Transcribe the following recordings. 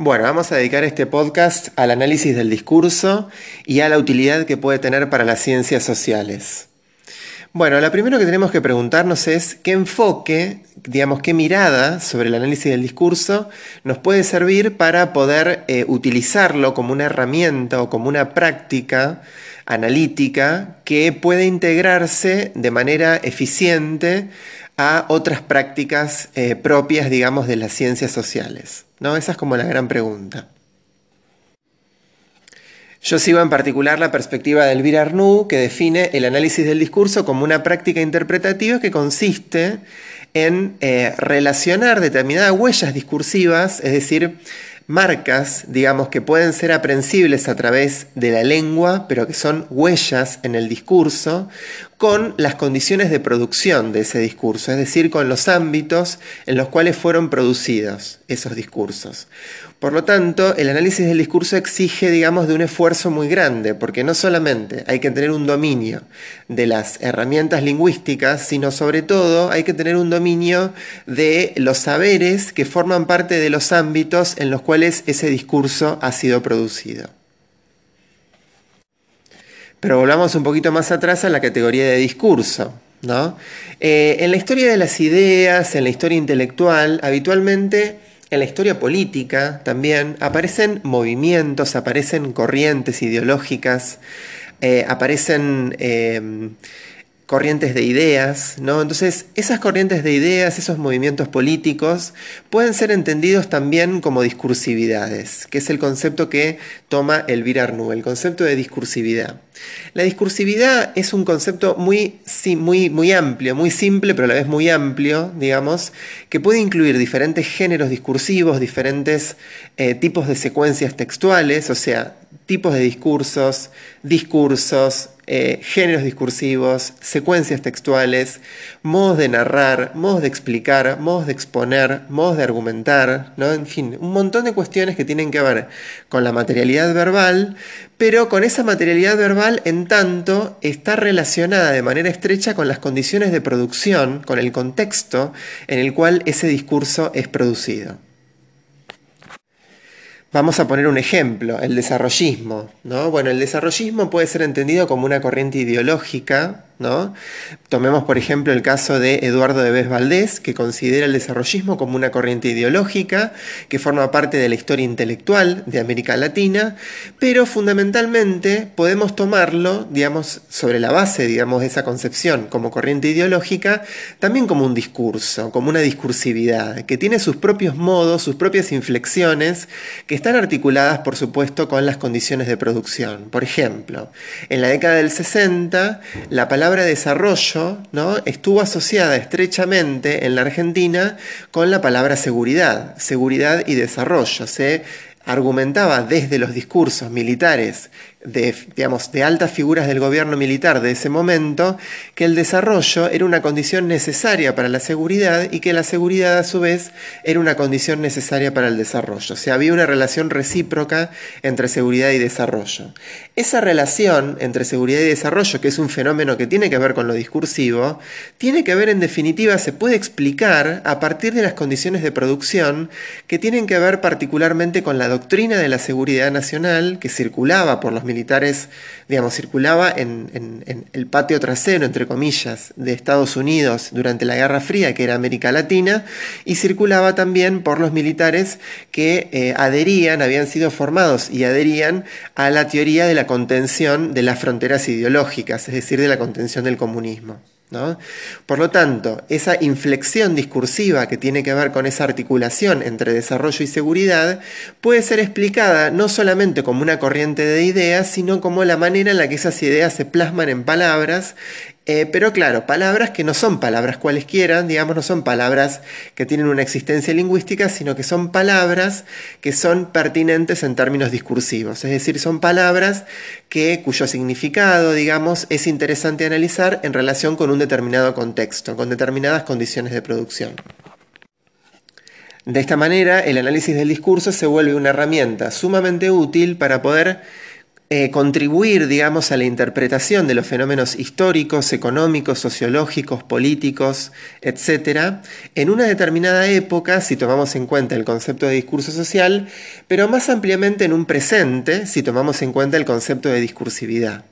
Bueno, vamos a dedicar este podcast al análisis del discurso y a la utilidad que puede tener para las ciencias sociales. Bueno, lo primero que tenemos que preguntarnos es qué enfoque, digamos, qué mirada sobre el análisis del discurso nos puede servir para poder eh, utilizarlo como una herramienta o como una práctica analítica que puede integrarse de manera eficiente a otras prácticas eh, propias, digamos, de las ciencias sociales. ¿No? Esa es como la gran pregunta. Yo sigo en particular la perspectiva de Elvira Arnoux, que define el análisis del discurso como una práctica interpretativa que consiste en eh, relacionar determinadas huellas discursivas, es decir, marcas, digamos, que pueden ser aprensibles a través de la lengua, pero que son huellas en el discurso, con las condiciones de producción de ese discurso, es decir, con los ámbitos en los cuales fueron producidos esos discursos. Por lo tanto, el análisis del discurso exige, digamos, de un esfuerzo muy grande, porque no solamente hay que tener un dominio de las herramientas lingüísticas, sino sobre todo hay que tener un dominio de los saberes que forman parte de los ámbitos en los cuales ese discurso ha sido producido. Pero volvamos un poquito más atrás a la categoría de discurso. ¿no? Eh, en la historia de las ideas, en la historia intelectual, habitualmente en la historia política también aparecen movimientos, aparecen corrientes ideológicas, eh, aparecen eh, corrientes de ideas, ¿no? Entonces, esas corrientes de ideas, esos movimientos políticos, pueden ser entendidos también como discursividades, que es el concepto que toma Elvira Arnoux, el concepto de discursividad. La discursividad es un concepto muy, muy, muy amplio, muy simple, pero a la vez muy amplio, digamos, que puede incluir diferentes géneros discursivos, diferentes eh, tipos de secuencias textuales, o sea, tipos de discursos, discursos, eh, géneros discursivos, secuencias textuales, modos de narrar, modos de explicar, modos de exponer, modos de argumentar, ¿no? en fin, un montón de cuestiones que tienen que ver con la materialidad verbal, pero con esa materialidad verbal en tanto está relacionada de manera estrecha con las condiciones de producción, con el contexto en el cual ese discurso es producido. Vamos a poner un ejemplo, el desarrollismo. ¿no? Bueno, el desarrollismo puede ser entendido como una corriente ideológica ¿no? Tomemos, por ejemplo, el caso de Eduardo de Bez Valdés, que considera el desarrollismo como una corriente ideológica que forma parte de la historia intelectual de América Latina, pero fundamentalmente podemos tomarlo, digamos, sobre la base, digamos, de esa concepción como corriente ideológica, también como un discurso, como una discursividad, que tiene sus propios modos, sus propias inflexiones, que están articuladas, por supuesto, con las condiciones de producción. Por ejemplo, en la década del 60, la palabra palabra desarrollo ¿no? estuvo asociada estrechamente en la Argentina con la palabra seguridad, seguridad y desarrollo. Se argumentaba desde los discursos militares de, digamos, de altas figuras del gobierno militar de ese momento, que el desarrollo era una condición necesaria para la seguridad y que la seguridad a su vez era una condición necesaria para el desarrollo. O sea, había una relación recíproca entre seguridad y desarrollo. Esa relación entre seguridad y desarrollo, que es un fenómeno que tiene que ver con lo discursivo, tiene que ver en definitiva, se puede explicar a partir de las condiciones de producción que tienen que ver particularmente con la doctrina de la seguridad nacional que circulaba por los militares, digamos, circulaba en, el patio trasero, entre comillas, de Estados Unidos durante la Guerra Fría, que era América Latina, y circulaba también por los militares que eh, adherían, habían sido formados y adherían a la teoría de la contención de las fronteras ideológicas, es decir, de la contención del comunismo. Por lo tanto, esa inflexión discursiva que tiene que ver con esa articulación entre desarrollo y seguridad puede ser explicada no solamente como una corriente de ideas, sino como la manera en la que esas ideas se plasman en palabras eh, pero claro, palabras que no son palabras cualesquiera, digamos, no son palabras que tienen una existencia lingüística, sino que son palabras que son pertinentes en términos discursivos. Es decir, son palabras que, cuyo significado, digamos, es interesante analizar en relación con un determinado contexto, con determinadas condiciones de producción. De esta manera, el análisis del discurso se vuelve una herramienta sumamente útil para poder eh, contribuir, digamos, a la interpretación de los fenómenos históricos, económicos, sociológicos, políticos, etc., en una determinada época, si tomamos en cuenta el concepto de discurso social, pero más ampliamente en un presente, si tomamos en cuenta el concepto de discursividad.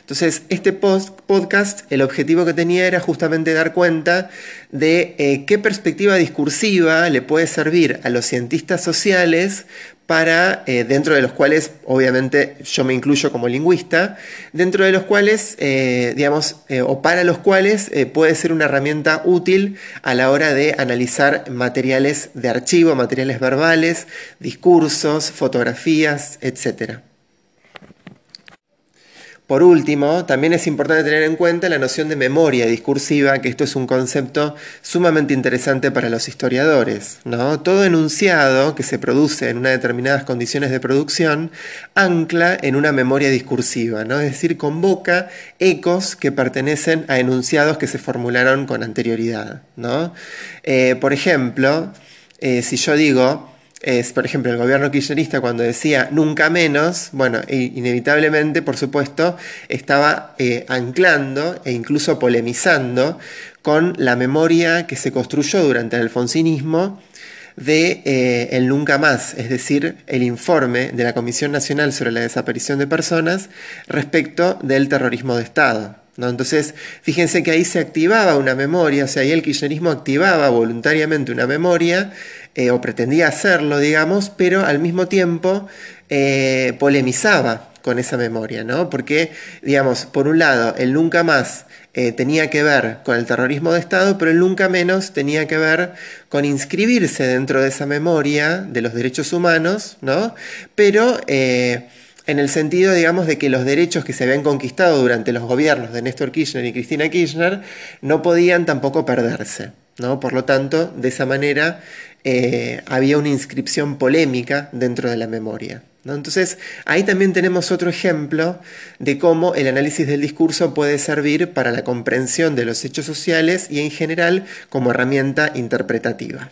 Entonces, este podcast, el objetivo que tenía era justamente dar cuenta de eh, qué perspectiva discursiva le puede servir a los cientistas sociales para, eh, dentro de los cuales, obviamente yo me incluyo como lingüista, dentro de los cuales, eh, digamos, o para los cuales puede ser una herramienta útil a la hora de analizar materiales de archivo, materiales verbales, discursos, fotografías, etcétera. Por último, también es importante tener en cuenta la noción de memoria discursiva, que esto es un concepto sumamente interesante para los historiadores. ¿no? Todo enunciado que se produce en unas determinadas condiciones de producción ancla en una memoria discursiva, ¿no? es decir, convoca ecos que pertenecen a enunciados que se formularon con anterioridad. ¿no? Eh, por ejemplo, eh, si yo digo, es, por ejemplo, el gobierno kirchnerista cuando decía nunca menos, bueno, inevitablemente, por supuesto, estaba eh, anclando e incluso polemizando con la memoria que se construyó durante el alfonsinismo de eh, el nunca más, es decir, el informe de la Comisión Nacional sobre la Desaparición de Personas respecto del terrorismo de Estado. Entonces, fíjense que ahí se activaba una memoria, o sea, ahí el kirchnerismo activaba voluntariamente una memoria eh, o pretendía hacerlo, digamos, pero al mismo tiempo eh, polemizaba con esa memoria, ¿no? Porque, digamos, por un lado, el nunca más eh, tenía que ver con el terrorismo de Estado, pero el nunca menos tenía que ver con inscribirse dentro de esa memoria de los derechos humanos, ¿no? Pero en el sentido, digamos, de que los derechos que se habían conquistado durante los gobiernos de Néstor Kirchner y Cristina Kirchner no podían tampoco perderse. ¿no? Por lo tanto, de esa manera eh, había una inscripción polémica dentro de la memoria. Entonces, ahí también tenemos otro ejemplo de cómo el análisis del discurso puede servir para la comprensión de los hechos sociales y en general como herramienta interpretativa.